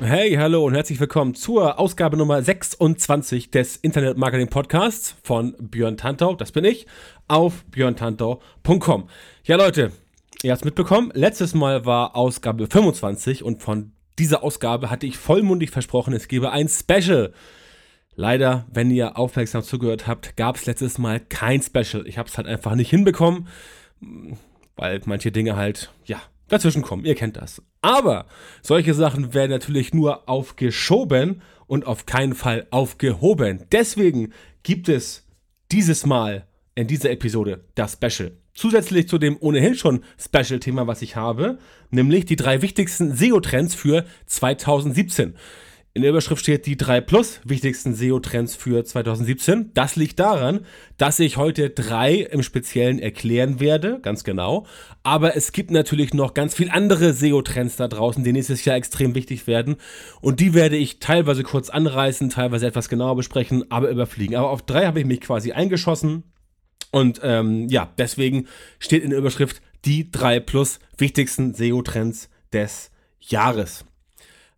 Hey, hallo und herzlich willkommen zur Ausgabe Nummer 26 des Internet Marketing Podcasts von Björn Tantau, das bin ich, auf björntantau.com. Ja, Leute, ihr habt es mitbekommen, letztes Mal war Ausgabe 25 und von dieser Ausgabe hatte ich vollmundig versprochen, es gebe ein Special. Leider, wenn ihr aufmerksam zugehört habt, gab es letztes Mal kein Special. Ich habe es halt einfach nicht hinbekommen, weil manche Dinge halt, ja, dazwischen kommen. Ihr kennt das. Aber solche Sachen werden natürlich nur aufgeschoben und auf keinen Fall aufgehoben. Deswegen gibt es dieses Mal in dieser Episode das Special. Zusätzlich zu dem ohnehin schon Special-Thema, was ich habe, nämlich die drei wichtigsten SEO-Trends für 2017. In der Überschrift steht die 3 Plus wichtigsten SEO-Trends für 2017. Das liegt daran, dass ich heute drei im Speziellen erklären werde, ganz genau. Aber es gibt natürlich noch ganz viel andere SEO-Trends da draußen, die nächstes Jahr extrem wichtig werden. Und die werde ich teilweise kurz anreißen, teilweise etwas genauer besprechen, aber überfliegen. Aber auf drei habe ich mich quasi eingeschossen. Und ähm, ja, deswegen steht in der Überschrift die 3 Plus wichtigsten SEO-Trends des Jahres.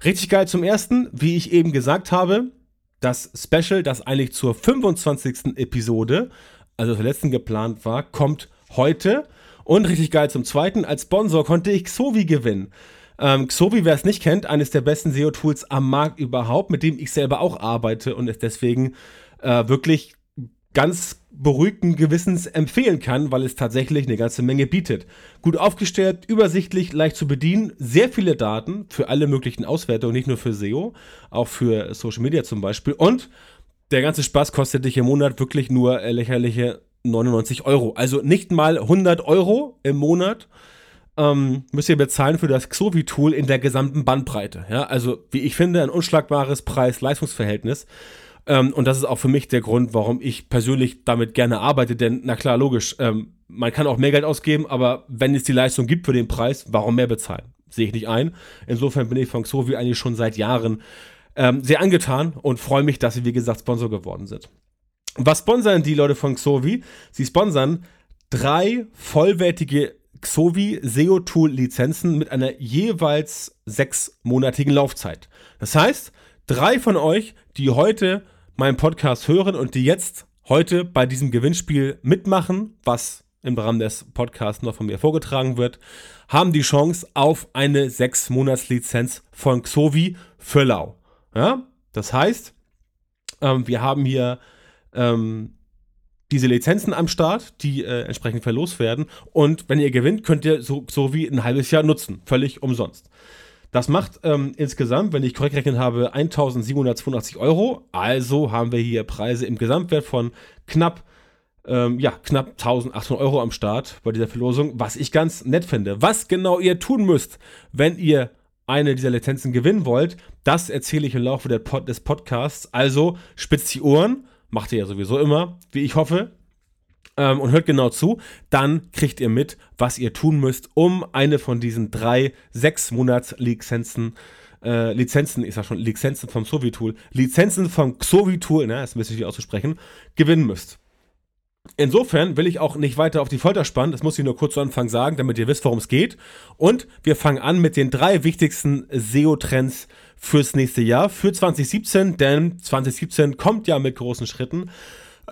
Richtig geil zum ersten, wie ich eben gesagt habe, das Special, das eigentlich zur 25. Episode, also zur letzten geplant war, kommt heute. Und richtig geil zum zweiten, als Sponsor konnte ich Xovi gewinnen. Ähm, Xovi, wer es nicht kennt, eines der besten SEO-Tools am Markt überhaupt, mit dem ich selber auch arbeite und es deswegen äh, wirklich ganz beruhigten Gewissens empfehlen kann, weil es tatsächlich eine ganze Menge bietet. Gut aufgestellt, übersichtlich, leicht zu bedienen, sehr viele Daten für alle möglichen Auswertungen, nicht nur für SEO, auch für Social Media zum Beispiel. Und der ganze Spaß kostet dich im Monat wirklich nur lächerliche 99 Euro. Also nicht mal 100 Euro im Monat ähm, müsst ihr bezahlen für das Xovi-Tool in der gesamten Bandbreite. Ja, also wie ich finde, ein unschlagbares Preis-Leistungsverhältnis. Ähm, und das ist auch für mich der Grund, warum ich persönlich damit gerne arbeite. Denn, na klar, logisch, ähm, man kann auch mehr Geld ausgeben, aber wenn es die Leistung gibt für den Preis, warum mehr bezahlen? Sehe ich nicht ein. Insofern bin ich von Xovi eigentlich schon seit Jahren ähm, sehr angetan und freue mich, dass sie, wie gesagt, Sponsor geworden sind. Was sponsern die Leute von Xovi? Sie sponsern drei vollwertige Xovi SEO Tool Lizenzen mit einer jeweils sechsmonatigen Laufzeit. Das heißt, drei von euch, die heute meinen Podcast hören und die jetzt heute bei diesem Gewinnspiel mitmachen, was im Rahmen des Podcasts noch von mir vorgetragen wird, haben die Chance auf eine 6-Monats-Lizenz von Xovi für Lau. Ja? Das heißt, ähm, wir haben hier ähm, diese Lizenzen am Start, die äh, entsprechend verlost werden. Und wenn ihr gewinnt, könnt ihr so, so wie ein halbes Jahr nutzen. Völlig umsonst. Das macht ähm, insgesamt, wenn ich korrekt rechnen habe, 1782 Euro. Also haben wir hier Preise im Gesamtwert von knapp, ähm, ja, knapp 1800 Euro am Start bei dieser Verlosung, was ich ganz nett finde. Was genau ihr tun müsst, wenn ihr eine dieser Lizenzen gewinnen wollt, das erzähle ich im Laufe Pod des Podcasts. Also spitzt die Ohren, macht ihr ja sowieso immer, wie ich hoffe ähm, und hört genau zu, dann kriegt ihr mit, was ihr tun müsst, um eine von diesen drei sechs Monats Lizenzen äh, Lizenzen, ich sag schon, Lizenzen vom Xovi-Tool, Lizenzen vom Xovi-Tool, ne, ist ein bisschen auszusprechen, gewinnen müsst. Insofern will ich auch nicht weiter auf die Folter spannen, das muss ich nur kurz zu Anfang sagen, damit ihr wisst, worum es geht. Und wir fangen an mit den drei wichtigsten SEO-Trends fürs nächste Jahr, für 2017, denn 2017 kommt ja mit großen Schritten.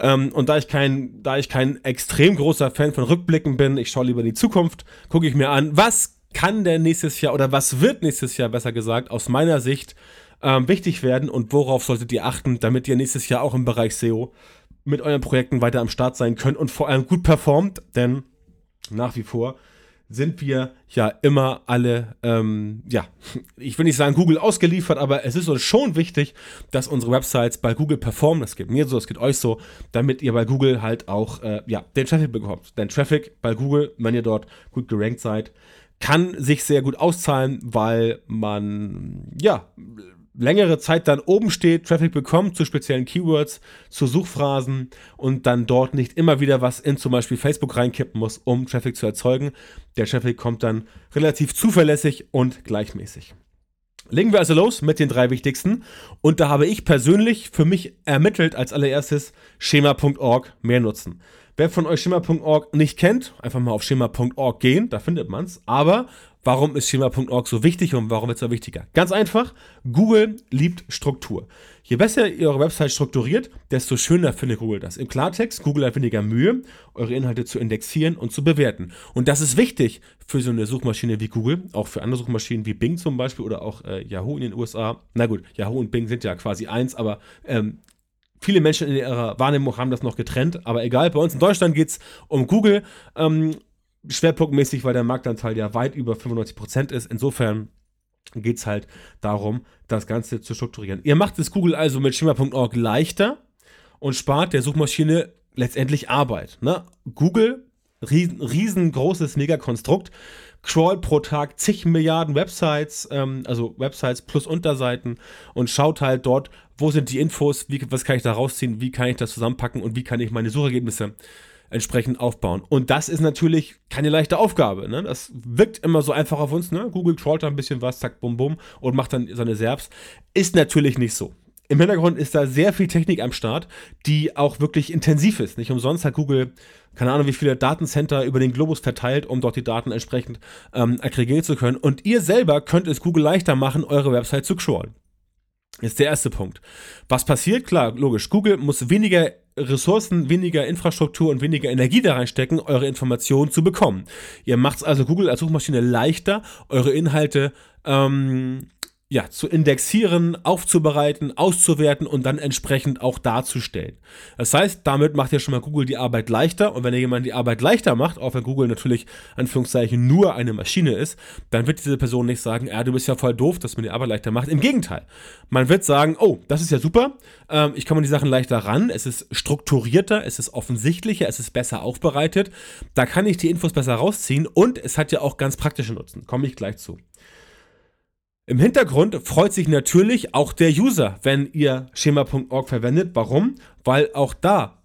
Ähm, und da ich kein, da ich kein extrem großer Fan von Rückblicken bin, ich schaue lieber in die Zukunft, gucke ich mir an, was kann denn nächstes Jahr oder was wird nächstes Jahr besser gesagt aus meiner Sicht ähm, wichtig werden und worauf solltet ihr achten, damit ihr nächstes Jahr auch im Bereich SEO mit euren Projekten weiter am Start sein könnt und vor allem gut performt, denn nach wie vor sind wir ja immer alle, ähm, ja, ich will nicht sagen Google ausgeliefert, aber es ist uns schon wichtig, dass unsere Websites bei Google performen. Das geht mir so, das geht euch so, damit ihr bei Google halt auch, äh, ja, den Traffic bekommt. Denn Traffic bei Google, wenn ihr dort gut gerankt seid, kann sich sehr gut auszahlen, weil man, ja, längere Zeit dann oben steht, Traffic bekommt zu speziellen Keywords, zu Suchphrasen und dann dort nicht immer wieder was in zum Beispiel Facebook reinkippen muss, um Traffic zu erzeugen. Der Traffic kommt dann relativ zuverlässig und gleichmäßig. Legen wir also los mit den drei wichtigsten. Und da habe ich persönlich für mich ermittelt als allererstes schema.org mehr nutzen. Wer von euch schema.org nicht kennt, einfach mal auf schema.org gehen, da findet man es. Aber warum ist schema.org so wichtig und warum wird es so wichtiger? Ganz einfach, Google liebt Struktur. Je besser ihr eure Website strukturiert, desto schöner findet Google das. Im Klartext, Google hat weniger Mühe, eure Inhalte zu indexieren und zu bewerten. Und das ist wichtig für so eine Suchmaschine wie Google, auch für andere Suchmaschinen wie Bing zum Beispiel oder auch äh, Yahoo in den USA. Na gut, Yahoo und Bing sind ja quasi eins, aber ähm, Viele Menschen in ihrer Wahrnehmung haben das noch getrennt, aber egal. Bei uns in Deutschland geht es um Google. Ähm, schwerpunktmäßig, weil der Marktanteil ja weit über 95% ist. Insofern geht es halt darum, das Ganze zu strukturieren. Ihr macht es Google also mit schema.org leichter und spart der Suchmaschine letztendlich Arbeit. Ne? Google, riesen, riesengroßes Megakonstrukt, crawlt pro Tag zig Milliarden Websites, ähm, also Websites plus Unterseiten und schaut halt dort, wo sind die Infos, wie, was kann ich da rausziehen, wie kann ich das zusammenpacken und wie kann ich meine Suchergebnisse entsprechend aufbauen. Und das ist natürlich keine leichte Aufgabe. Ne? Das wirkt immer so einfach auf uns. Ne? Google crawlt da ein bisschen was, zack, bum, bum und macht dann seine Serbs. Ist natürlich nicht so. Im Hintergrund ist da sehr viel Technik am Start, die auch wirklich intensiv ist. Nicht umsonst hat Google, keine Ahnung, wie viele Datencenter über den Globus verteilt, um dort die Daten entsprechend ähm, aggregieren zu können. Und ihr selber könnt es Google leichter machen, eure Website zu crawlen. Ist der erste Punkt. Was passiert? Klar, logisch. Google muss weniger Ressourcen, weniger Infrastruktur und weniger Energie da reinstecken, eure Informationen zu bekommen. Ihr macht es also Google als Suchmaschine leichter, eure Inhalte ähm, ja, zu indexieren, aufzubereiten, auszuwerten und dann entsprechend auch darzustellen. Das heißt, damit macht ihr schon mal Google die Arbeit leichter und wenn ihr jemand die Arbeit leichter macht, auch wenn Google natürlich Anführungszeichen nur eine Maschine ist, dann wird diese Person nicht sagen, ja, du bist ja voll doof, dass man die Arbeit leichter macht. Im Gegenteil. Man wird sagen, oh, das ist ja super, ähm, ich komme an die Sachen leichter ran, es ist strukturierter, es ist offensichtlicher, es ist besser aufbereitet, da kann ich die Infos besser rausziehen und es hat ja auch ganz praktische Nutzen. Komme ich gleich zu. Im Hintergrund freut sich natürlich auch der User, wenn ihr schema.org verwendet. Warum? Weil auch da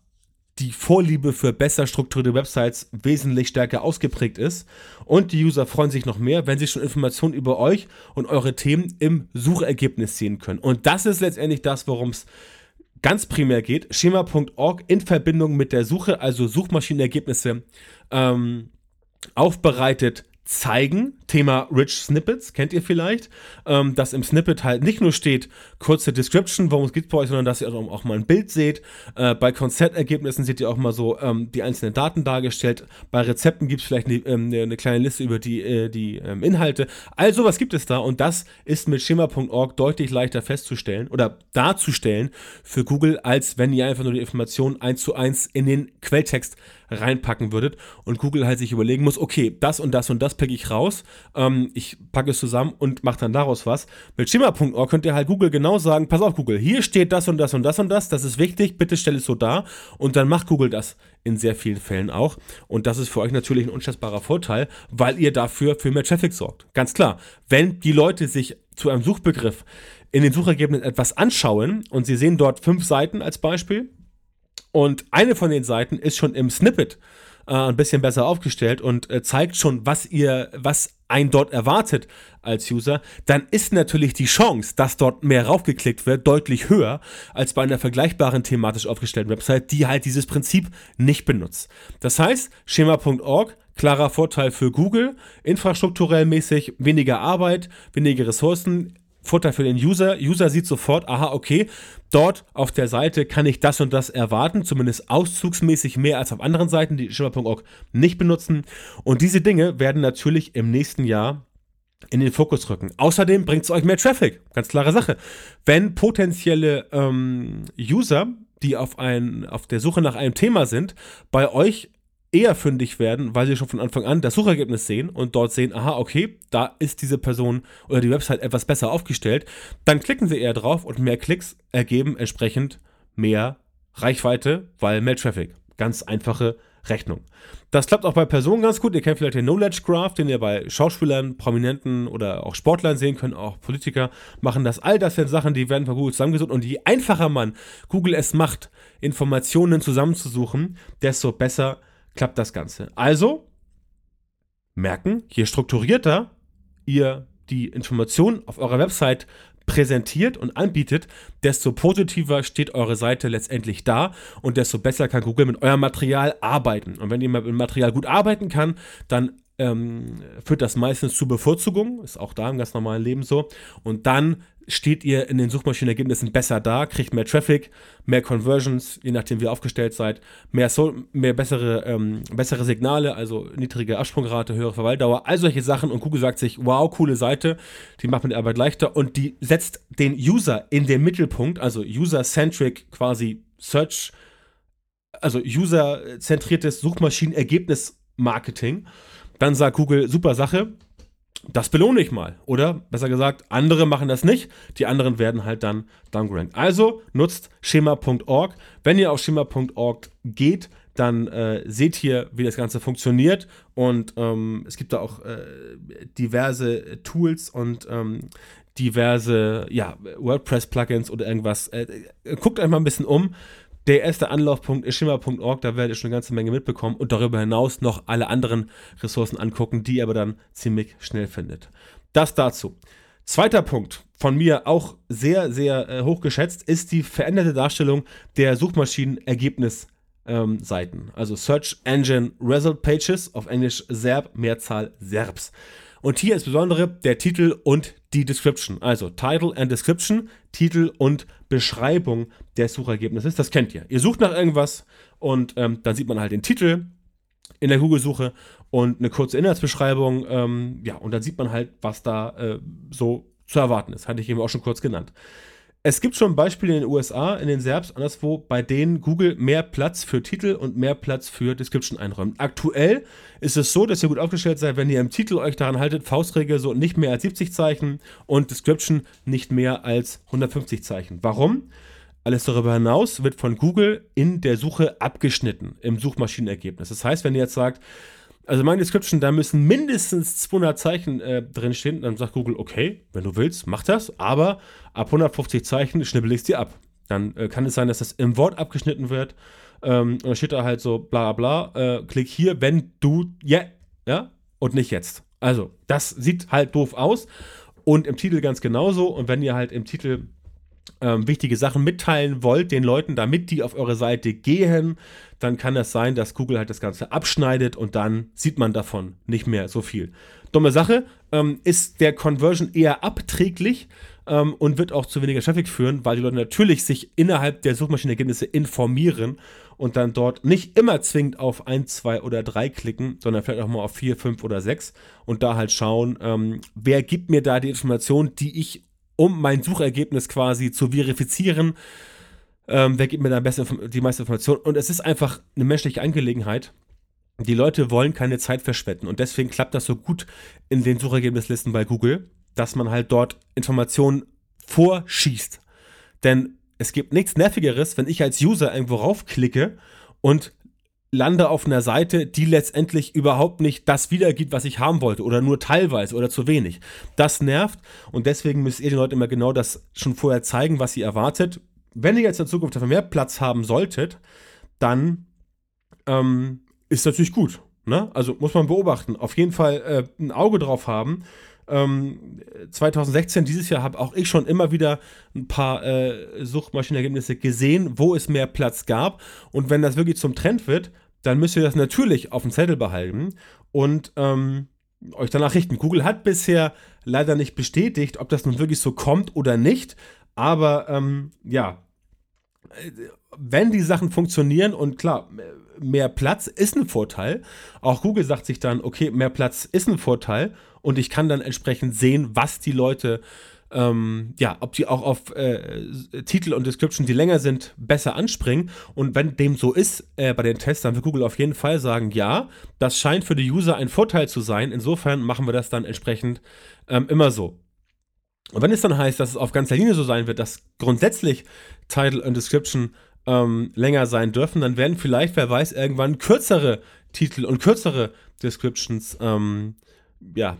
die Vorliebe für besser strukturierte Websites wesentlich stärker ausgeprägt ist. Und die User freuen sich noch mehr, wenn sie schon Informationen über euch und eure Themen im Suchergebnis sehen können. Und das ist letztendlich das, worum es ganz primär geht. Schema.org in Verbindung mit der Suche, also Suchmaschinenergebnisse, ähm, aufbereitet zeigen. Thema Rich Snippets, kennt ihr vielleicht, ähm, dass im Snippet halt nicht nur steht, kurze Description, worum es geht bei euch, sondern dass ihr auch mal ein Bild seht. Äh, bei Konzertergebnissen seht ihr auch mal so ähm, die einzelnen Daten dargestellt. Bei Rezepten gibt es vielleicht eine, ähm, eine, kleine Liste über die, äh, die ähm, Inhalte. All sowas gibt es da und das ist mit schema.org deutlich leichter festzustellen oder darzustellen für Google, als wenn ihr einfach nur die Informationen eins zu eins in den Quelltext reinpacken würdet und Google halt sich überlegen muss, okay, das und das und das packe ich raus, ähm, ich packe es zusammen und mache dann daraus was. Mit schema.org könnt ihr halt Google genau sagen, pass auf Google, hier steht das und das und das und das, das ist wichtig, bitte stell es so dar und dann macht Google das in sehr vielen Fällen auch und das ist für euch natürlich ein unschätzbarer Vorteil, weil ihr dafür für mehr Traffic sorgt. Ganz klar, wenn die Leute sich zu einem Suchbegriff in den Suchergebnissen etwas anschauen und sie sehen dort fünf Seiten als Beispiel, und eine von den Seiten ist schon im Snippet äh, ein bisschen besser aufgestellt und äh, zeigt schon, was ihr, was ein dort erwartet als User, dann ist natürlich die Chance, dass dort mehr raufgeklickt wird, deutlich höher als bei einer vergleichbaren thematisch aufgestellten Website, die halt dieses Prinzip nicht benutzt. Das heißt, schema.org klarer Vorteil für Google, infrastrukturell mäßig weniger Arbeit, weniger Ressourcen, Vorteil für den User. User sieht sofort, aha, okay, dort auf der Seite kann ich das und das erwarten, zumindest auszugsmäßig mehr als auf anderen Seiten, die Schimmer.org nicht benutzen. Und diese Dinge werden natürlich im nächsten Jahr in den Fokus rücken. Außerdem bringt es euch mehr Traffic. Ganz klare Sache. Wenn potenzielle ähm, User, die auf, ein, auf der Suche nach einem Thema sind, bei euch eher fündig werden, weil sie schon von Anfang an das Suchergebnis sehen und dort sehen, aha, okay, da ist diese Person oder die Website etwas besser aufgestellt, dann klicken sie eher drauf und mehr Klicks ergeben entsprechend mehr Reichweite, weil mehr Traffic. Ganz einfache Rechnung. Das klappt auch bei Personen ganz gut. Ihr kennt vielleicht den Knowledge Graph, den ihr bei Schauspielern, Prominenten oder auch Sportlern sehen könnt. Auch Politiker machen das. All das sind Sachen, die werden von Google zusammengesucht. Und je einfacher man Google es macht, Informationen zusammenzusuchen, desto besser klappt das Ganze. Also merken, je strukturierter ihr die Informationen auf eurer Website präsentiert und anbietet, desto positiver steht eure Seite letztendlich da und desto besser kann Google mit eurem Material arbeiten. Und wenn jemand mit Material gut arbeiten kann, dann ähm, führt das meistens zu Bevorzugung, ist auch da im ganz normalen Leben so. Und dann steht ihr in den Suchmaschinenergebnissen besser da, kriegt mehr Traffic, mehr Conversions, je nachdem wie ihr aufgestellt seid, mehr, so mehr bessere, ähm, bessere Signale, also niedrige Absprungrate, höhere Verweildauer, all solche Sachen und Google sagt sich, wow, coole Seite, die macht mir die Arbeit leichter und die setzt den User in den Mittelpunkt, also User-Centric quasi Search, also user-zentriertes Suchmaschinenergebnis-Marketing. Dann sagt Google, super Sache, das belohne ich mal. Oder besser gesagt, andere machen das nicht. Die anderen werden halt dann downgerankt. Also nutzt schema.org. Wenn ihr auf schema.org geht, dann äh, seht ihr, wie das Ganze funktioniert. Und ähm, es gibt da auch äh, diverse Tools und ähm, diverse ja, WordPress-Plugins oder irgendwas. Äh, guckt euch mal ein bisschen um. Der erste Anlaufpunkt ist schimmer.org, da werdet ihr schon eine ganze Menge mitbekommen und darüber hinaus noch alle anderen Ressourcen angucken, die ihr aber dann ziemlich schnell findet. Das dazu. Zweiter Punkt, von mir auch sehr, sehr äh, hoch geschätzt, ist die veränderte Darstellung der Suchmaschinenergebnisseiten. Ähm, also Search Engine Result Pages, auf Englisch SERP, Mehrzahl SERPs. Und hier insbesondere der Titel und die Description. Also Title and Description, Titel und Beschreibung des Suchergebnisses. Das kennt ihr. Ihr sucht nach irgendwas und ähm, dann sieht man halt den Titel in der Google-Suche und eine kurze Inhaltsbeschreibung. Ähm, ja, und dann sieht man halt, was da äh, so zu erwarten ist. Hatte ich eben auch schon kurz genannt. Es gibt schon Beispiele in den USA, in den Serbs, anderswo, bei denen Google mehr Platz für Titel und mehr Platz für Description einräumt. Aktuell ist es so, dass ihr gut aufgestellt seid, wenn ihr im Titel euch daran haltet, Faustregel so nicht mehr als 70 Zeichen und Description nicht mehr als 150 Zeichen. Warum? Alles darüber hinaus wird von Google in der Suche abgeschnitten im Suchmaschinenergebnis. Das heißt, wenn ihr jetzt sagt, also meine Description, da müssen mindestens 200 Zeichen äh, drinstehen. Dann sagt Google, okay, wenn du willst, mach das. Aber ab 150 Zeichen schnibbel ich es dir ab. Dann äh, kann es sein, dass das im Wort abgeschnitten wird. Ähm, und dann steht da halt so, bla bla bla, äh, klick hier, wenn du, ja, yeah, ja, und nicht jetzt. Also, das sieht halt doof aus. Und im Titel ganz genauso. Und wenn ihr halt im Titel ähm, wichtige Sachen mitteilen wollt, den Leuten, damit die auf eure Seite gehen, dann kann es sein, dass Google halt das Ganze abschneidet und dann sieht man davon nicht mehr so viel. Dumme Sache, ähm, ist der Conversion eher abträglich ähm, und wird auch zu weniger Traffic führen, weil die Leute natürlich sich innerhalb der Suchmaschinenergebnisse informieren und dann dort nicht immer zwingend auf 1, 2 oder 3 klicken, sondern vielleicht auch mal auf 4, 5 oder 6 und da halt schauen, ähm, wer gibt mir da die Information, die ich um mein Suchergebnis quasi zu verifizieren. Ähm, wer gibt mir da beste, die meiste Information? Und es ist einfach eine menschliche Angelegenheit. Die Leute wollen keine Zeit verschwenden und deswegen klappt das so gut in den Suchergebnislisten bei Google, dass man halt dort Informationen vorschießt. Denn es gibt nichts Nervigeres, wenn ich als User irgendwo raufklicke und lande auf einer Seite, die letztendlich überhaupt nicht das wiedergibt, was ich haben wollte oder nur teilweise oder zu wenig. Das nervt und deswegen müsst ihr den Leuten immer genau das schon vorher zeigen, was ihr erwartet. Wenn ihr jetzt in Zukunft dafür mehr Platz haben solltet, dann ähm, ist natürlich gut. Ne? Also muss man beobachten. Auf jeden Fall äh, ein Auge drauf haben ähm, 2016, dieses Jahr, habe auch ich schon immer wieder ein paar äh, Suchmaschinenergebnisse gesehen, wo es mehr Platz gab. Und wenn das wirklich zum Trend wird, dann müsst ihr das natürlich auf dem Zettel behalten und ähm, euch danach richten. Google hat bisher leider nicht bestätigt, ob das nun wirklich so kommt oder nicht. Aber ähm, ja, wenn die Sachen funktionieren und klar, mehr Platz ist ein Vorteil. Auch Google sagt sich dann, okay, mehr Platz ist ein Vorteil und ich kann dann entsprechend sehen, was die Leute, ähm, ja, ob die auch auf äh, Titel und Description, die länger sind, besser anspringen. Und wenn dem so ist äh, bei den Tests, dann wird Google auf jeden Fall sagen, ja, das scheint für die User ein Vorteil zu sein. Insofern machen wir das dann entsprechend ähm, immer so. Und wenn es dann heißt, dass es auf ganzer Linie so sein wird, dass grundsätzlich Title und Description ähm, länger sein dürfen, dann werden vielleicht, wer weiß, irgendwann kürzere Titel und kürzere Descriptions ähm, ja,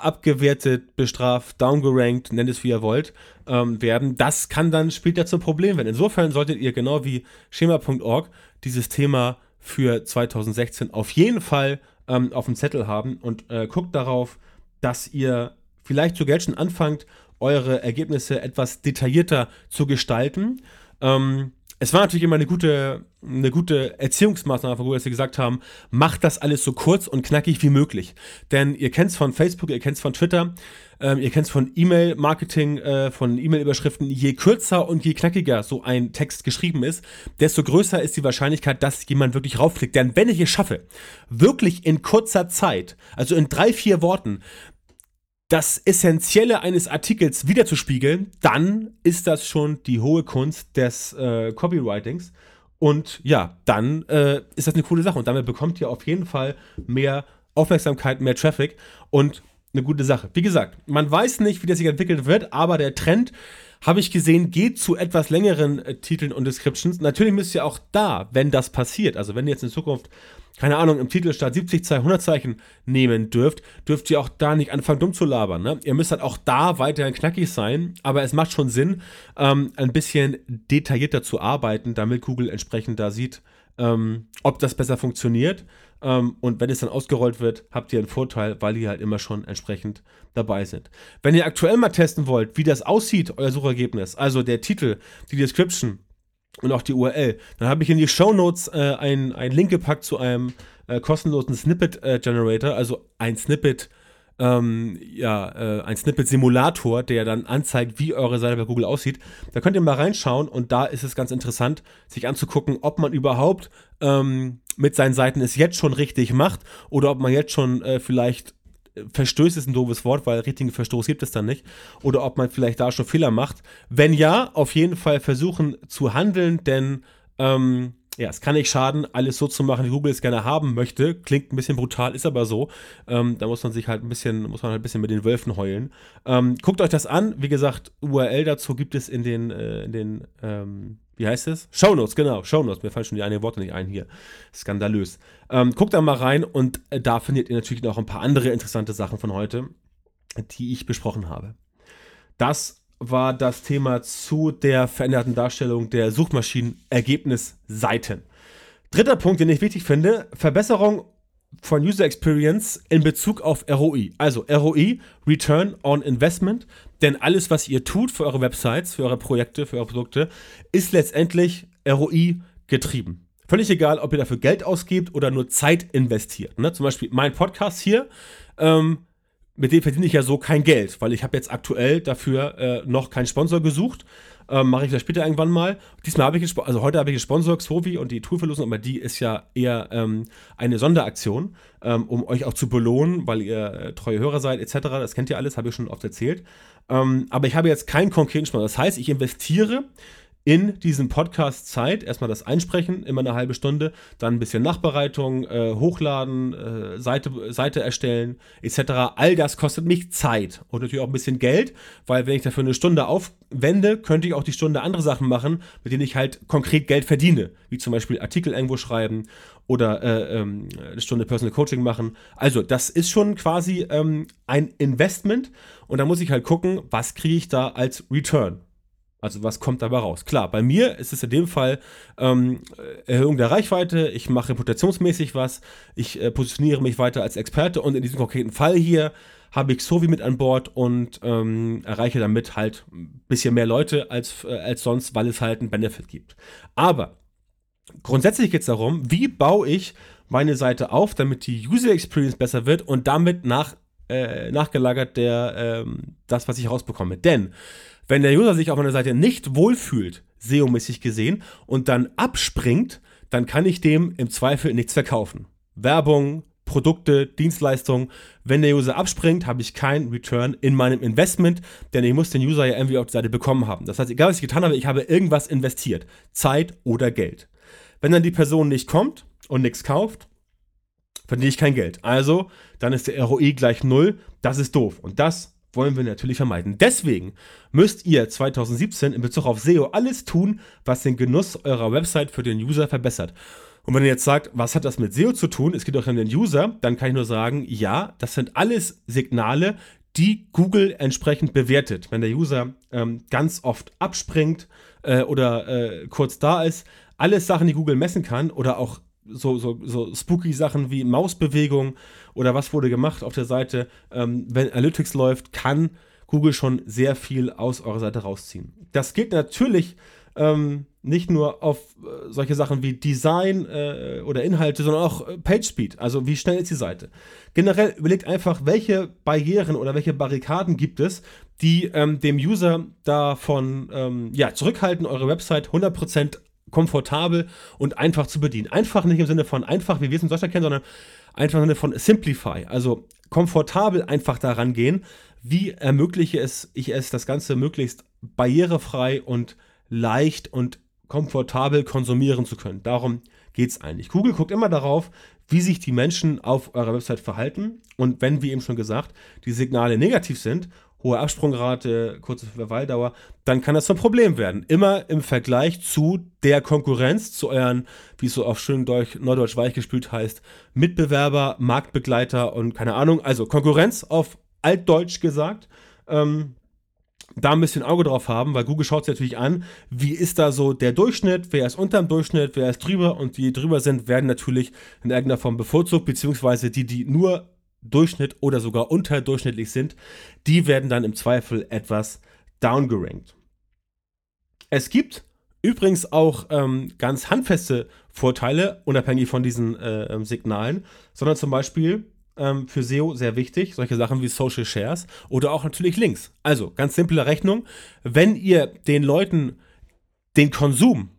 abgewertet, bestraft, downgerankt, nennt es wie ihr wollt, ähm, werden. Das kann dann später zum Problem werden. Insofern solltet ihr genau wie schema.org dieses Thema für 2016 auf jeden Fall ähm, auf dem Zettel haben und äh, guckt darauf, dass ihr vielleicht sogar schon anfangt, eure Ergebnisse etwas detaillierter zu gestalten. Ähm, es war natürlich immer eine gute, eine gute Erziehungsmaßnahme von Google, dass sie gesagt haben, macht das alles so kurz und knackig wie möglich. Denn ihr kennt es von Facebook, ihr kennt es von Twitter, ähm, ihr kennt es von E-Mail-Marketing, äh, von E-Mail-Überschriften. Je kürzer und je knackiger so ein Text geschrieben ist, desto größer ist die Wahrscheinlichkeit, dass jemand wirklich raufklickt. Denn wenn ich es schaffe, wirklich in kurzer Zeit, also in drei, vier Worten, das Essentielle eines Artikels wiederzuspiegeln, dann ist das schon die hohe Kunst des äh, Copywritings. Und ja, dann äh, ist das eine coole Sache. Und damit bekommt ihr auf jeden Fall mehr Aufmerksamkeit, mehr Traffic und eine gute Sache. Wie gesagt, man weiß nicht, wie das sich entwickelt wird, aber der Trend habe ich gesehen, geht zu etwas längeren äh, Titeln und Descriptions. Natürlich müsst ihr auch da, wenn das passiert, also wenn ihr jetzt in Zukunft, keine Ahnung, im Titel statt 70 Zeichen 100 Zeichen nehmen dürft, dürft ihr auch da nicht anfangen dumm zu labern. Ne? Ihr müsst halt auch da weiterhin knackig sein, aber es macht schon Sinn, ähm, ein bisschen detaillierter zu arbeiten, damit Google entsprechend da sieht, ähm, ob das besser funktioniert. Ähm, und wenn es dann ausgerollt wird, habt ihr einen Vorteil, weil ihr halt immer schon entsprechend dabei sind. Wenn ihr aktuell mal testen wollt, wie das aussieht, euer Suchergebnis, also der Titel, die Description und auch die URL, dann habe ich in die Show Notes äh, einen Link gepackt zu einem äh, kostenlosen Snippet äh, Generator, also ein Snippet ähm, ja, äh, ein Snippet-Simulator, der dann anzeigt, wie eure Seite bei Google aussieht. Da könnt ihr mal reinschauen und da ist es ganz interessant, sich anzugucken, ob man überhaupt ähm, mit seinen Seiten es jetzt schon richtig macht oder ob man jetzt schon äh, vielleicht Verstößt ist ein doofes Wort, weil richtigen Verstoß gibt es dann nicht. Oder ob man vielleicht da schon Fehler macht. Wenn ja, auf jeden Fall versuchen zu handeln, denn ähm, ja, es kann nicht schaden, alles so zu machen, wie Google es gerne haben möchte. Klingt ein bisschen brutal, ist aber so. Ähm, da muss man sich halt ein bisschen, muss man halt ein bisschen mit den Wölfen heulen. Ähm, guckt euch das an. Wie gesagt, URL dazu gibt es in den, äh, in den, ähm, wie heißt es? Shownotes, genau, Shownotes. Mir fallen schon die einigen Worte nicht ein hier. Skandalös. Ähm, guckt da mal rein und äh, da findet ihr natürlich noch ein paar andere interessante Sachen von heute, die ich besprochen habe. Das war das Thema zu der veränderten Darstellung der Suchmaschinenergebnisseiten. Dritter Punkt, den ich wichtig finde, Verbesserung von User Experience in Bezug auf ROI. Also ROI, Return on Investment, denn alles, was ihr tut für eure Websites, für eure Projekte, für eure Produkte, ist letztendlich ROI getrieben. Völlig egal, ob ihr dafür Geld ausgibt oder nur Zeit investiert. Ne? Zum Beispiel mein Podcast hier ähm, mit dem verdiene ich ja so kein Geld, weil ich habe jetzt aktuell dafür äh, noch keinen Sponsor gesucht. Ähm, Mache ich vielleicht später irgendwann mal. Diesmal habe ich, also heute habe ich gesponsert, Xovi und die Toolverlosung, aber die ist ja eher ähm, eine Sonderaktion, ähm, um euch auch zu belohnen, weil ihr äh, treue Hörer seid, etc. Das kennt ihr alles, habe ich schon oft erzählt. Ähm, aber ich habe jetzt keinen konkreten Sponsor. Das heißt, ich investiere in diesem Podcast Zeit. Erstmal das Einsprechen, immer eine halbe Stunde, dann ein bisschen Nachbereitung, äh, hochladen, äh, Seite, Seite erstellen, etc. All das kostet mich Zeit und natürlich auch ein bisschen Geld, weil wenn ich dafür eine Stunde aufwende, könnte ich auch die Stunde andere Sachen machen, mit denen ich halt konkret Geld verdiene, wie zum Beispiel Artikel irgendwo schreiben oder äh, ähm, eine Stunde Personal Coaching machen. Also das ist schon quasi ähm, ein Investment und da muss ich halt gucken, was kriege ich da als Return. Also was kommt dabei raus? Klar, bei mir ist es in dem Fall ähm, Erhöhung der Reichweite, ich mache reputationsmäßig was, ich äh, positioniere mich weiter als Experte und in diesem konkreten Fall hier habe ich Sovi mit an Bord und ähm, erreiche damit halt ein bisschen mehr Leute als, äh, als sonst, weil es halt einen Benefit gibt. Aber grundsätzlich geht es darum, wie baue ich meine Seite auf, damit die User Experience besser wird und damit nach, äh, nachgelagert der, ähm, das, was ich rausbekomme. Denn wenn der User sich auf einer Seite nicht wohlfühlt, SEO-mäßig gesehen, und dann abspringt, dann kann ich dem im Zweifel nichts verkaufen. Werbung, Produkte, Dienstleistungen. Wenn der User abspringt, habe ich keinen Return in meinem Investment, denn ich muss den User ja irgendwie auf die Seite bekommen haben. Das heißt, egal was ich getan habe, ich habe irgendwas investiert. Zeit oder Geld. Wenn dann die Person nicht kommt und nichts kauft, verdiene ich kein Geld. Also, dann ist der ROI gleich null. Das ist doof. Und das wollen wir natürlich vermeiden. Deswegen müsst ihr 2017 in Bezug auf SEO alles tun, was den Genuss eurer Website für den User verbessert. Und wenn ihr jetzt sagt, was hat das mit SEO zu tun? Es geht doch um den User, dann kann ich nur sagen, ja, das sind alles Signale, die Google entsprechend bewertet. Wenn der User ähm, ganz oft abspringt äh, oder äh, kurz da ist, alles Sachen, die Google messen kann oder auch so, so, so spooky Sachen wie Mausbewegung oder was wurde gemacht auf der Seite. Ähm, wenn Analytics läuft, kann Google schon sehr viel aus eurer Seite rausziehen. Das gilt natürlich ähm, nicht nur auf äh, solche Sachen wie Design äh, oder Inhalte, sondern auch äh, Page Speed, also wie schnell ist die Seite. Generell überlegt einfach, welche Barrieren oder welche Barrikaden gibt es, die ähm, dem User davon ähm, ja, zurückhalten, eure Website 100% komfortabel und einfach zu bedienen. Einfach nicht im Sinne von einfach, wie wir es in Deutschland kennen, sondern einfach im Sinne von Simplify, also komfortabel einfach daran gehen. Wie ermögliche es ich es, das Ganze möglichst barrierefrei und leicht und komfortabel konsumieren zu können. Darum geht es eigentlich. Google guckt immer darauf, wie sich die Menschen auf eurer Website verhalten. Und wenn, wie eben schon gesagt, die Signale negativ sind, hohe Absprungrate, kurze Verweildauer, dann kann das zum Problem werden. Immer im Vergleich zu der Konkurrenz, zu euren, wie es so auf schön Deutsch, Norddeutsch weichgespült heißt, Mitbewerber, Marktbegleiter und keine Ahnung. Also Konkurrenz auf Altdeutsch gesagt. Ähm, da ein bisschen Auge drauf haben, weil Google schaut sich natürlich an, wie ist da so der Durchschnitt, wer ist unter dem Durchschnitt, wer ist drüber und die drüber sind, werden natürlich in irgendeiner Form bevorzugt, beziehungsweise die, die nur Durchschnitt oder sogar unterdurchschnittlich sind, die werden dann im Zweifel etwas downgerankt. Es gibt übrigens auch ähm, ganz handfeste Vorteile, unabhängig von diesen äh, ähm, Signalen, sondern zum Beispiel ähm, für SEO sehr wichtig, solche Sachen wie Social Shares oder auch natürlich Links. Also ganz simple Rechnung, wenn ihr den Leuten den Konsum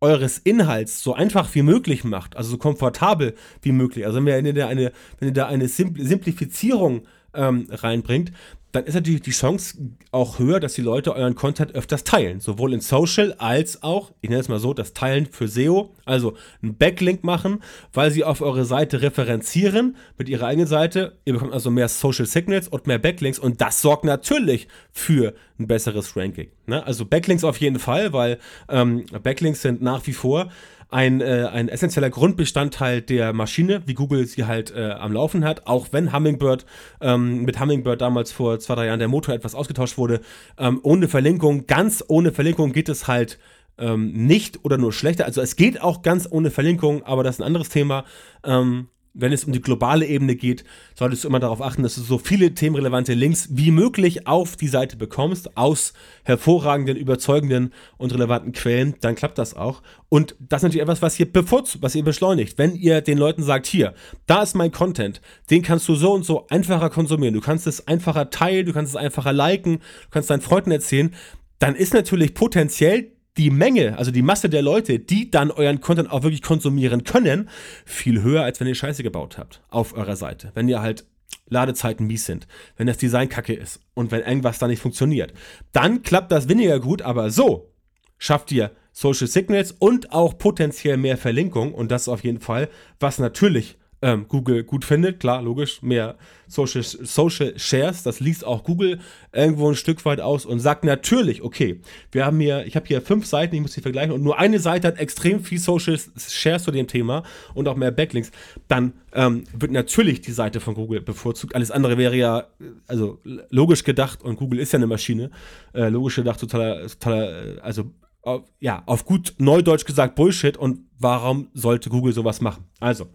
eures Inhalts so einfach wie möglich macht, also so komfortabel wie möglich, also wenn ihr da eine, wenn ihr da eine Simplifizierung ähm, reinbringt, dann ist natürlich die Chance auch höher, dass die Leute euren Content öfters teilen. Sowohl in Social als auch, ich nenne es mal so, das Teilen für SEO, also einen Backlink machen, weil sie auf eure Seite referenzieren mit ihrer eigenen Seite. Ihr bekommt also mehr Social Signals und mehr Backlinks und das sorgt natürlich für ein besseres Ranking. Ne? Also Backlinks auf jeden Fall, weil ähm, Backlinks sind nach wie vor ein, äh, ein essentieller Grundbestandteil der Maschine, wie Google sie halt äh, am Laufen hat. Auch wenn Hummingbird ähm, mit Hummingbird damals vor zwei, drei Jahren der Motor etwas ausgetauscht wurde, ähm, ohne Verlinkung, ganz ohne Verlinkung geht es halt ähm, nicht oder nur schlechter. Also es geht auch ganz ohne Verlinkung, aber das ist ein anderes Thema. Ähm, wenn es um die globale Ebene geht, solltest du immer darauf achten, dass du so viele themenrelevante Links wie möglich auf die Seite bekommst, aus hervorragenden, überzeugenden und relevanten Quellen, dann klappt das auch. Und das ist natürlich etwas, was ihr bevorzugt, was ihr beschleunigt. Wenn ihr den Leuten sagt, hier, da ist mein Content, den kannst du so und so einfacher konsumieren, du kannst es einfacher teilen, du kannst es einfacher liken, du kannst deinen Freunden erzählen, dann ist natürlich potenziell die Menge, also die Masse der Leute, die dann euren Content auch wirklich konsumieren können, viel höher, als wenn ihr Scheiße gebaut habt auf eurer Seite. Wenn ihr halt Ladezeiten mies sind, wenn das Design kacke ist und wenn irgendwas da nicht funktioniert, dann klappt das weniger gut, aber so schafft ihr Social Signals und auch potenziell mehr Verlinkung und das auf jeden Fall, was natürlich ähm, Google gut findet. Klar, logisch, mehr Social, Social Shares, das liest auch Google irgendwo ein Stück weit aus und sagt natürlich, okay, wir haben hier, ich habe hier fünf Seiten, ich muss die vergleichen und nur eine Seite hat extrem viel Social Shares zu dem Thema und auch mehr Backlinks, dann ähm, wird natürlich die Seite von Google bevorzugt. Alles andere wäre ja, also logisch gedacht und Google ist ja eine Maschine, äh, logisch gedacht totaler, totaler also auf, ja, auf gut Neudeutsch gesagt Bullshit und warum sollte Google sowas machen? Also,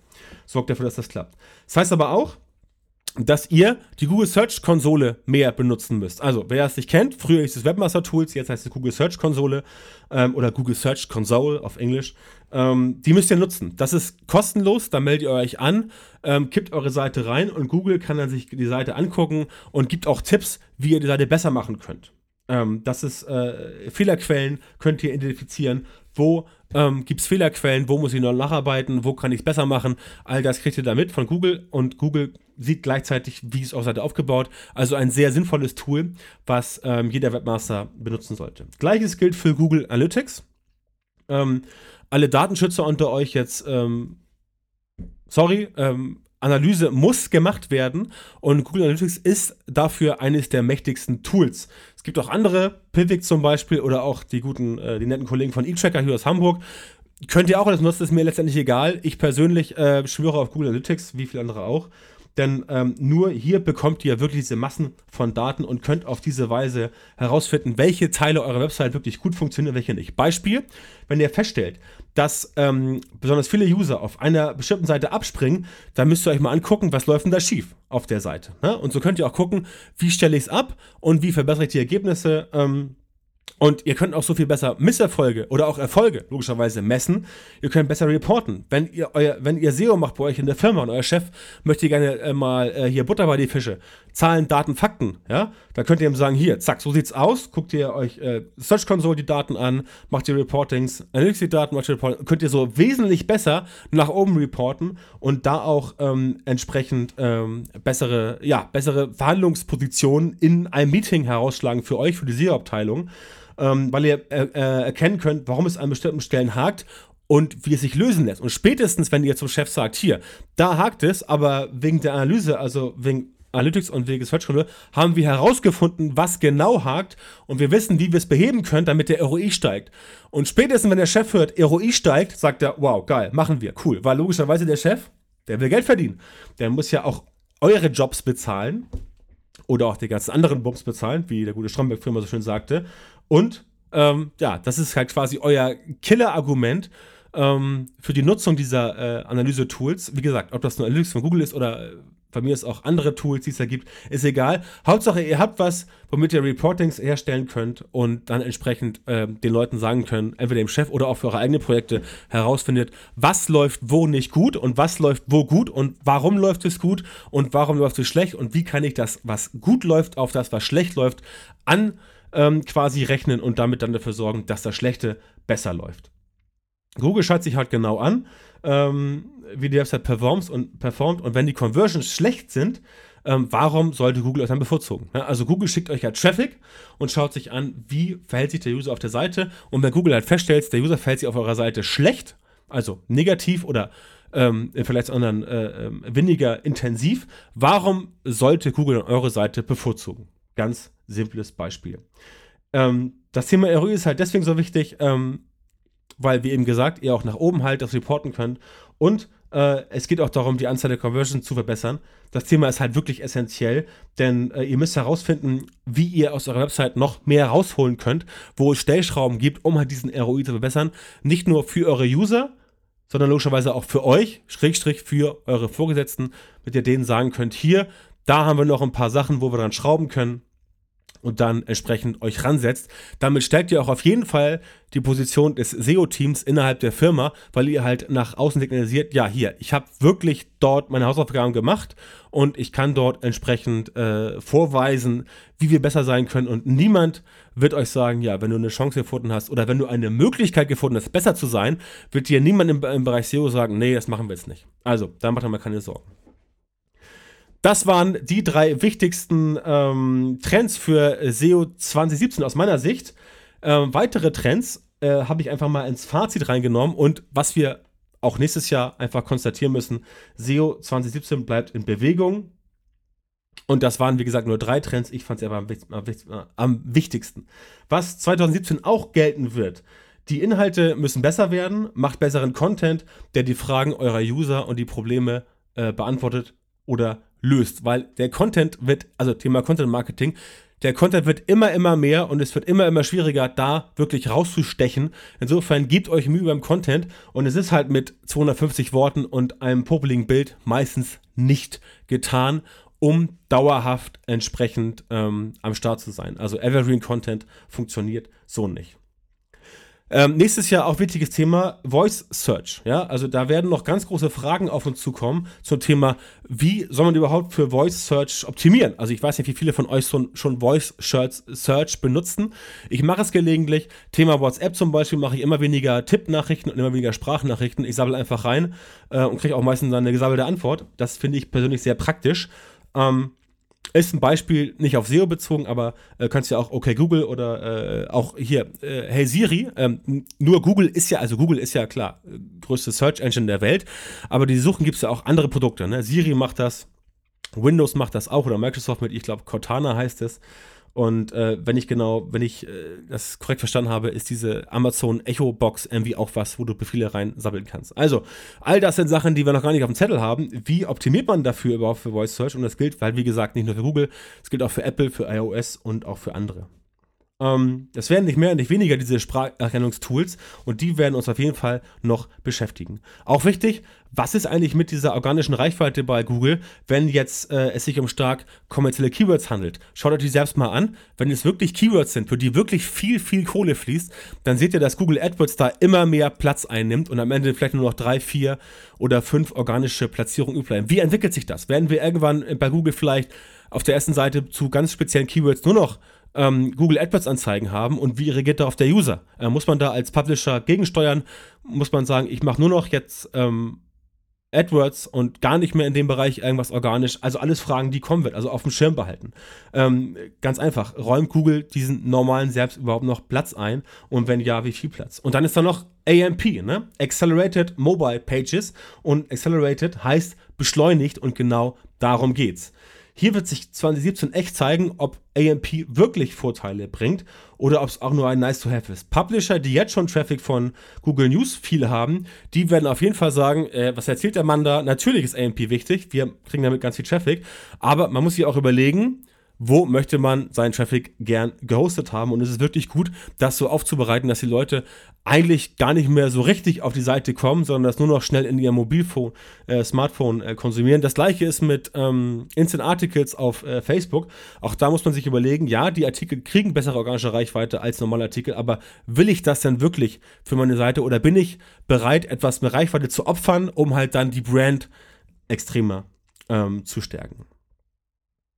sorgt dafür, dass das klappt. Das heißt aber auch, dass ihr die Google Search Konsole mehr benutzen müsst. Also, wer es nicht kennt, früher hieß es Webmaster Tools, jetzt heißt es Google Search Konsole ähm, oder Google Search Console auf Englisch. Ähm, die müsst ihr nutzen. Das ist kostenlos, da meldet ihr euch an, ähm, kippt eure Seite rein und Google kann dann sich die Seite angucken und gibt auch Tipps, wie ihr die Seite besser machen könnt. Ähm, das ist äh, Fehlerquellen, könnt ihr identifizieren. Wo ähm, gibt es Fehlerquellen? Wo muss ich noch nacharbeiten? Wo kann ich es besser machen? All das kriegt ihr da mit von Google und Google sieht gleichzeitig, wie es auf Seite aufgebaut. Also ein sehr sinnvolles Tool, was ähm, jeder Webmaster benutzen sollte. Gleiches gilt für Google Analytics. Ähm, alle Datenschützer unter euch jetzt, ähm, sorry, ähm, Analyse muss gemacht werden und Google Analytics ist dafür eines der mächtigsten Tools. Es gibt auch andere, Pivik zum Beispiel oder auch die guten, äh, die netten Kollegen von eTracker hier aus Hamburg. Könnt ihr auch alles nutzen, ist mir letztendlich egal. Ich persönlich äh, schwöre auf Google Analytics, wie viele andere auch. Denn ähm, nur hier bekommt ihr wirklich diese Massen von Daten und könnt auf diese Weise herausfinden, welche Teile eurer Website wirklich gut funktionieren welche nicht. Beispiel, wenn ihr feststellt, dass ähm, besonders viele User auf einer bestimmten Seite abspringen, dann müsst ihr euch mal angucken, was läuft denn da schief auf der Seite. Ne? Und so könnt ihr auch gucken, wie stelle ich es ab und wie verbessere ich die Ergebnisse. Ähm, und ihr könnt auch so viel besser Misserfolge oder auch Erfolge logischerweise messen. Ihr könnt besser reporten. Wenn ihr, euer, wenn ihr SEO macht bei euch in der Firma und euer Chef möchte gerne äh, mal äh, hier Butter bei die Fische, Zahlen, Daten, Fakten, ja, da könnt ihr ihm sagen, hier, zack, so sieht's aus. Guckt ihr euch äh, Search Console die Daten an, macht ihr Reportings, Analytics die Daten, macht ihr Reportings, könnt ihr so wesentlich besser nach oben reporten und da auch ähm, entsprechend ähm, bessere, ja, bessere Verhandlungspositionen in einem Meeting herausschlagen für euch, für die SEO-Abteilung ähm, weil ihr äh, äh, erkennen könnt, warum es an bestimmten Stellen hakt und wie es sich lösen lässt. Und spätestens, wenn ihr zum Chef sagt, hier, da hakt es, aber wegen der Analyse, also wegen Analytics und wegen Search Console, haben wir herausgefunden, was genau hakt und wir wissen, wie wir es beheben können, damit der ROI steigt. Und spätestens, wenn der Chef hört, ROI steigt, sagt er, wow, geil, machen wir, cool. Weil logischerweise der Chef, der will Geld verdienen. Der muss ja auch eure Jobs bezahlen oder auch die ganzen anderen Bums bezahlen, wie der gute Stromberg-Firma so schön sagte. Und ähm, ja, das ist halt quasi euer Killer-Argument ähm, für die Nutzung dieser äh, Analyse-Tools. Wie gesagt, ob das nur Analytics von Google ist oder äh, bei mir ist auch andere Tools, die es da gibt, ist egal. Hauptsache, ihr habt was, womit ihr Reportings herstellen könnt und dann entsprechend äh, den Leuten sagen könnt, entweder dem Chef oder auch für eure eigenen Projekte herausfindet, was läuft wo nicht gut und was läuft wo gut und warum läuft es gut und warum läuft es schlecht und wie kann ich das, was gut läuft, auf das, was schlecht läuft, an ähm, quasi rechnen und damit dann dafür sorgen, dass das Schlechte besser läuft. Google schaut sich halt genau an, ähm, wie die Website performt und, performt und wenn die Conversions schlecht sind, ähm, warum sollte Google euch dann bevorzugen? Ja, also Google schickt euch halt Traffic und schaut sich an, wie verhält sich der User auf der Seite und wenn Google halt feststellt, der User verhält sich auf eurer Seite schlecht, also negativ oder ähm, vielleicht anderen äh, ähm, weniger intensiv, warum sollte Google eure Seite bevorzugen? Ganz simples Beispiel. Ähm, das Thema ROI ist halt deswegen so wichtig, ähm, weil, wie eben gesagt, ihr auch nach oben halt das reporten könnt. Und äh, es geht auch darum, die Anzahl der Conversions zu verbessern. Das Thema ist halt wirklich essentiell, denn äh, ihr müsst herausfinden, wie ihr aus eurer Website noch mehr rausholen könnt, wo es Stellschrauben gibt, um halt diesen ROI zu verbessern. Nicht nur für eure User, sondern logischerweise auch für euch, Schrägstrich für eure Vorgesetzten, mit ihr denen sagen könnt, hier, da haben wir noch ein paar Sachen, wo wir dran schrauben können und dann entsprechend euch ransetzt. Damit stärkt ihr auch auf jeden Fall die Position des SEO-Teams innerhalb der Firma, weil ihr halt nach außen signalisiert, ja, hier, ich habe wirklich dort meine Hausaufgaben gemacht und ich kann dort entsprechend äh, vorweisen, wie wir besser sein können und niemand wird euch sagen, ja, wenn du eine Chance gefunden hast oder wenn du eine Möglichkeit gefunden hast, besser zu sein, wird dir niemand im, im Bereich SEO sagen, nee, das machen wir jetzt nicht. Also, da macht ihr mal keine Sorgen. Das waren die drei wichtigsten ähm, Trends für SEO 2017 aus meiner Sicht. Ähm, weitere Trends äh, habe ich einfach mal ins Fazit reingenommen und was wir auch nächstes Jahr einfach konstatieren müssen, SEO 2017 bleibt in Bewegung. Und das waren, wie gesagt, nur drei Trends. Ich fand es aber am, am wichtigsten. Was 2017 auch gelten wird, die Inhalte müssen besser werden, macht besseren Content, der die Fragen eurer User und die Probleme äh, beantwortet oder löst, weil der Content wird, also Thema Content Marketing, der Content wird immer, immer mehr und es wird immer, immer schwieriger, da wirklich rauszustechen. Insofern gebt euch Mühe beim Content und es ist halt mit 250 Worten und einem popeligen Bild meistens nicht getan, um dauerhaft entsprechend ähm, am Start zu sein. Also Evergreen Content funktioniert so nicht. Ähm, nächstes Jahr auch wichtiges Thema Voice Search. Ja, also da werden noch ganz große Fragen auf uns zukommen zum Thema, wie soll man überhaupt für Voice Search optimieren? Also ich weiß nicht, wie viele von euch schon, schon Voice Search benutzen. Ich mache es gelegentlich. Thema WhatsApp zum Beispiel mache ich immer weniger Tippnachrichten und immer weniger Sprachnachrichten. Ich sabbel einfach rein äh, und kriege auch meistens dann eine gesabbelte Antwort. Das finde ich persönlich sehr praktisch. Ähm, ist ein Beispiel nicht auf SEO bezogen, aber äh, kannst ja auch okay Google oder äh, auch hier äh, Hey Siri. Ähm, nur Google ist ja, also Google ist ja klar, größte Search Engine der Welt. Aber die Suchen gibt es ja auch andere Produkte. Ne? Siri macht das, Windows macht das auch oder Microsoft mit, ich glaube, Cortana heißt es. Und äh, wenn ich genau, wenn ich äh, das korrekt verstanden habe, ist diese Amazon Echo Box irgendwie auch was, wo du Befehle reinsammeln kannst. Also, all das sind Sachen, die wir noch gar nicht auf dem Zettel haben. Wie optimiert man dafür überhaupt für Voice Search? Und das gilt, weil, wie gesagt, nicht nur für Google, es gilt auch für Apple, für iOS und auch für andere. Ähm, es werden nicht mehr und nicht weniger diese Spracherkennungstools und die werden uns auf jeden Fall noch beschäftigen. Auch wichtig, was ist eigentlich mit dieser organischen Reichweite bei Google, wenn jetzt äh, es sich um stark kommerzielle Keywords handelt? Schaut euch die selbst mal an. Wenn es wirklich Keywords sind, für die wirklich viel, viel Kohle fließt, dann seht ihr, dass Google AdWords da immer mehr Platz einnimmt und am Ende vielleicht nur noch drei, vier oder fünf organische Platzierungen übrig bleiben. Wie entwickelt sich das? Werden wir irgendwann bei Google vielleicht auf der ersten Seite zu ganz speziellen Keywords nur noch ähm, Google AdWords Anzeigen haben und wie reagiert darauf der User? Äh, muss man da als Publisher gegensteuern? Muss man sagen, ich mache nur noch jetzt ähm, AdWords und gar nicht mehr in dem Bereich irgendwas organisch. Also alles Fragen, die kommen wird, also auf dem Schirm behalten. Ähm, ganz einfach, räumt Google diesen normalen Selbst überhaupt noch Platz ein? Und wenn ja, wie viel Platz? Und dann ist da noch AMP, ne? Accelerated Mobile Pages. Und Accelerated heißt beschleunigt und genau darum geht's. Hier wird sich 2017 echt zeigen, ob AMP wirklich Vorteile bringt oder ob es auch nur ein Nice-to-Have ist. Publisher, die jetzt schon Traffic von Google News viel haben, die werden auf jeden Fall sagen, äh, was erzählt der Mann da? Natürlich ist AMP wichtig, wir kriegen damit ganz viel Traffic, aber man muss sich auch überlegen, wo möchte man seinen Traffic gern gehostet haben. Und es ist wirklich gut, das so aufzubereiten, dass die Leute eigentlich gar nicht mehr so richtig auf die Seite kommen, sondern das nur noch schnell in ihrem Mobilphone, äh, Smartphone äh, konsumieren. Das gleiche ist mit ähm, Instant Articles auf äh, Facebook. Auch da muss man sich überlegen, ja, die Artikel kriegen bessere organische Reichweite als normale Artikel, aber will ich das denn wirklich für meine Seite oder bin ich bereit, etwas mehr Reichweite zu opfern, um halt dann die Brand extremer ähm, zu stärken?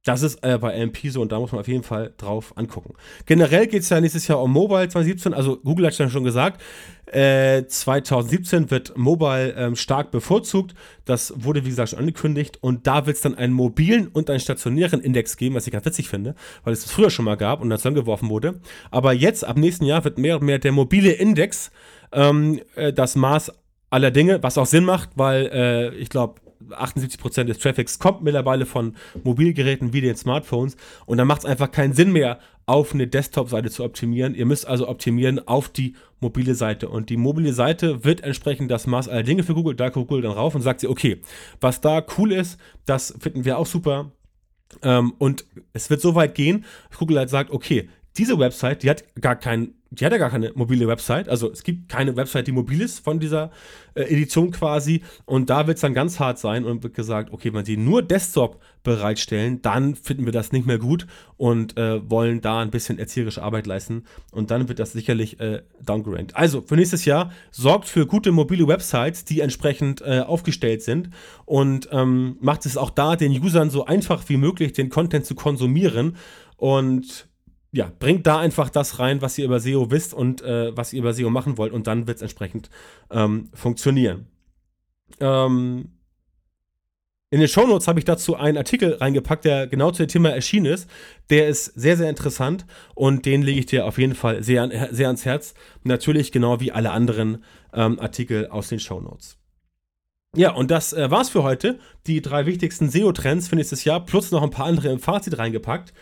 Das ist äh, bei AMP so und da muss man auf jeden Fall drauf angucken. Generell geht es ja nächstes Jahr um Mobile 2017, also Google hat ja schon gesagt, äh, 2017 wird Mobile ähm, stark bevorzugt. Das wurde, wie gesagt, schon angekündigt und da wird es dann einen mobilen und einen stationären Index geben, was ich ganz witzig finde, weil es das früher schon mal gab und dann zusammengeworfen wurde. Aber jetzt, ab nächsten Jahr, wird mehr und mehr der mobile Index ähm, äh, das Maß aller Dinge, was auch Sinn macht, weil äh, ich glaube, 78% des Traffics kommt mittlerweile von Mobilgeräten wie den Smartphones und dann macht es einfach keinen Sinn mehr, auf eine Desktop-Seite zu optimieren. Ihr müsst also optimieren auf die mobile Seite und die mobile Seite wird entsprechend das Maß aller Dinge für Google. Da guckt Google dann rauf und sagt sie, okay, was da cool ist, das finden wir auch super. Ähm, und es wird so weit gehen, Google halt sagt, okay, diese Website, die hat gar keinen die hat ja gar keine mobile Website. Also es gibt keine Website, die mobil ist von dieser äh, Edition quasi. Und da wird es dann ganz hart sein und wird gesagt, okay, wenn sie nur Desktop bereitstellen, dann finden wir das nicht mehr gut und äh, wollen da ein bisschen erzieherische Arbeit leisten. Und dann wird das sicherlich äh, downgerankt. Also für nächstes Jahr sorgt für gute mobile Websites, die entsprechend äh, aufgestellt sind und ähm, macht es auch da den Usern so einfach wie möglich, den Content zu konsumieren. Und ja, bringt da einfach das rein, was ihr über SEO wisst und äh, was ihr über SEO machen wollt und dann wird es entsprechend ähm, funktionieren. Ähm, in den Shownotes habe ich dazu einen Artikel reingepackt, der genau zu dem Thema erschienen ist. Der ist sehr, sehr interessant und den lege ich dir auf jeden Fall sehr, sehr ans Herz. Natürlich genau wie alle anderen ähm, Artikel aus den Shownotes. Ja, und das äh, war's für heute. Die drei wichtigsten SEO-Trends für nächstes Jahr plus noch ein paar andere im Fazit reingepackt.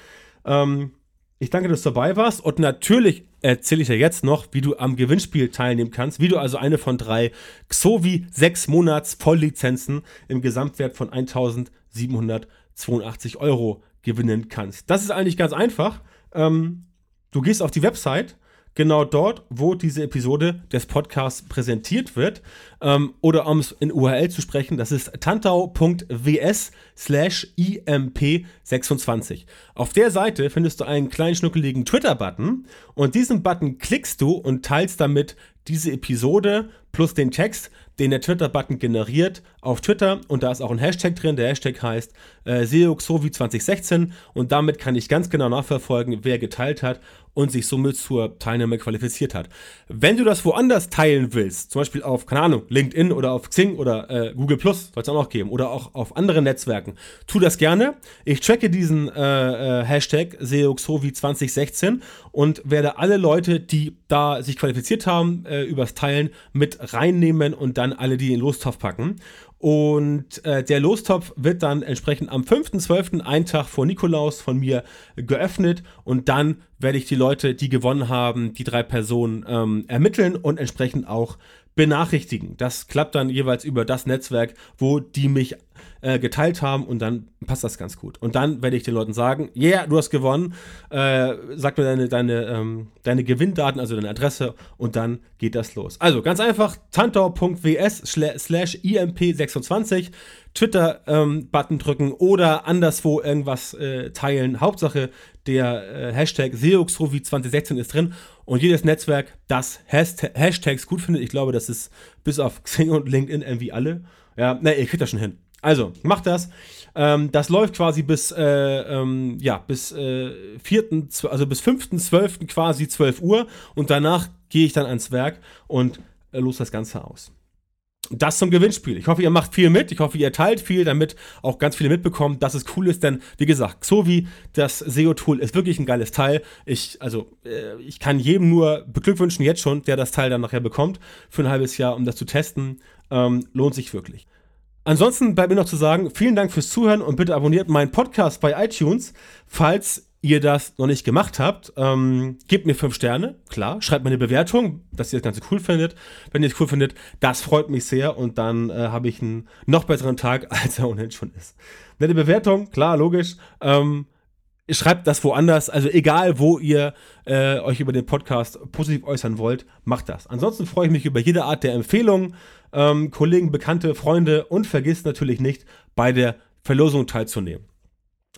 Ähm, ich danke, dass du dabei warst und natürlich erzähle ich dir jetzt noch, wie du am Gewinnspiel teilnehmen kannst, wie du also eine von drei Xovi 6 Monats Volllizenzen im Gesamtwert von 1782 Euro gewinnen kannst. Das ist eigentlich ganz einfach. Ähm, du gehst auf die Website genau dort, wo diese Episode des Podcasts präsentiert wird. Ähm, oder um es in URL zu sprechen, das ist tantau.ws slash imp26. Auf der Seite findest du einen kleinen schnuckeligen Twitter-Button und diesen Button klickst du und teilst damit diese Episode plus den Text, den der Twitter-Button generiert, auf Twitter und da ist auch ein Hashtag drin. Der Hashtag heißt äh, SEOXovi2016 und damit kann ich ganz genau nachverfolgen, wer geteilt hat und sich somit zur Teilnahme qualifiziert hat. Wenn du das woanders teilen willst, zum Beispiel auf, keine Ahnung, LinkedIn oder auf Xing oder äh, Google Plus, soll es auch noch geben, oder auch auf anderen Netzwerken, tu das gerne. Ich tracke diesen äh, äh, Hashtag SEOXHOVI2016 und werde alle Leute, die da sich qualifiziert haben, äh, übers Teilen mit reinnehmen und dann alle die in den Lostopf packen. Und äh, der Lostopf wird dann entsprechend am 5.12., einen Tag vor Nikolaus, von mir geöffnet. Und dann werde ich die Leute, die gewonnen haben, die drei Personen ähm, ermitteln und entsprechend auch benachrichtigen. Das klappt dann jeweils über das Netzwerk, wo die mich äh, geteilt haben und dann passt das ganz gut. Und dann werde ich den Leuten sagen, yeah, du hast gewonnen, äh, sag mir deine, deine, ähm, deine Gewinndaten, also deine Adresse und dann geht das los. Also ganz einfach, tantor.ws slash imp26, Twitter-Button ähm, drücken oder anderswo irgendwas äh, teilen. Hauptsache, der äh, Hashtag SEOXrovi2016 ist drin und jedes Netzwerk, das Hashtags gut findet, ich glaube, das ist bis auf Xing und LinkedIn irgendwie alle. Ja, ne, ihr kriegt das schon hin. Also, macht das. Ähm, das läuft quasi bis, äh, ähm, ja, bis äh, 4., also bis 5.12. quasi 12 Uhr und danach gehe ich dann ans Werk und äh, los das Ganze aus. Das zum Gewinnspiel. Ich hoffe, ihr macht viel mit. Ich hoffe, ihr teilt viel, damit auch ganz viele mitbekommen, dass es cool ist. Denn, wie gesagt, Xovi, das SEO-Tool, ist wirklich ein geiles Teil. Ich, also, äh, ich kann jedem nur beglückwünschen, jetzt schon, der das Teil dann nachher bekommt, für ein halbes Jahr, um das zu testen. Ähm, lohnt sich wirklich. Ansonsten bleibt mir noch zu sagen, vielen Dank fürs Zuhören und bitte abonniert meinen Podcast bei iTunes, falls ihr das noch nicht gemacht habt. Ähm, gebt mir fünf Sterne, klar. Schreibt mir eine Bewertung, dass ihr das Ganze cool findet. Wenn ihr es cool findet, das freut mich sehr und dann äh, habe ich einen noch besseren Tag, als er ohnehin schon ist. Eine Bewertung, klar, logisch. Ähm, schreibt das woanders. Also egal, wo ihr äh, euch über den Podcast positiv äußern wollt, macht das. Ansonsten freue ich mich über jede Art der Empfehlung ähm, Kollegen, Bekannte, Freunde und vergisst natürlich nicht, bei der Verlosung teilzunehmen.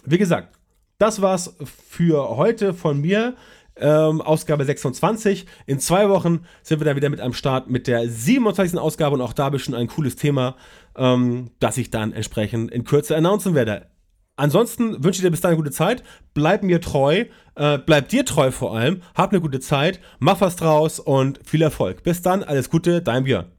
Wie gesagt, das war's für heute von mir. Ähm, Ausgabe 26. In zwei Wochen sind wir dann wieder mit am Start mit der 27. Ausgabe und auch da schon ein cooles Thema, ähm, das ich dann entsprechend in Kürze announcen werde. Ansonsten wünsche ich dir bis dahin eine gute Zeit. Bleib mir treu. Äh, bleib dir treu vor allem. Hab eine gute Zeit. Mach was draus und viel Erfolg. Bis dann. Alles Gute. Dein Björn.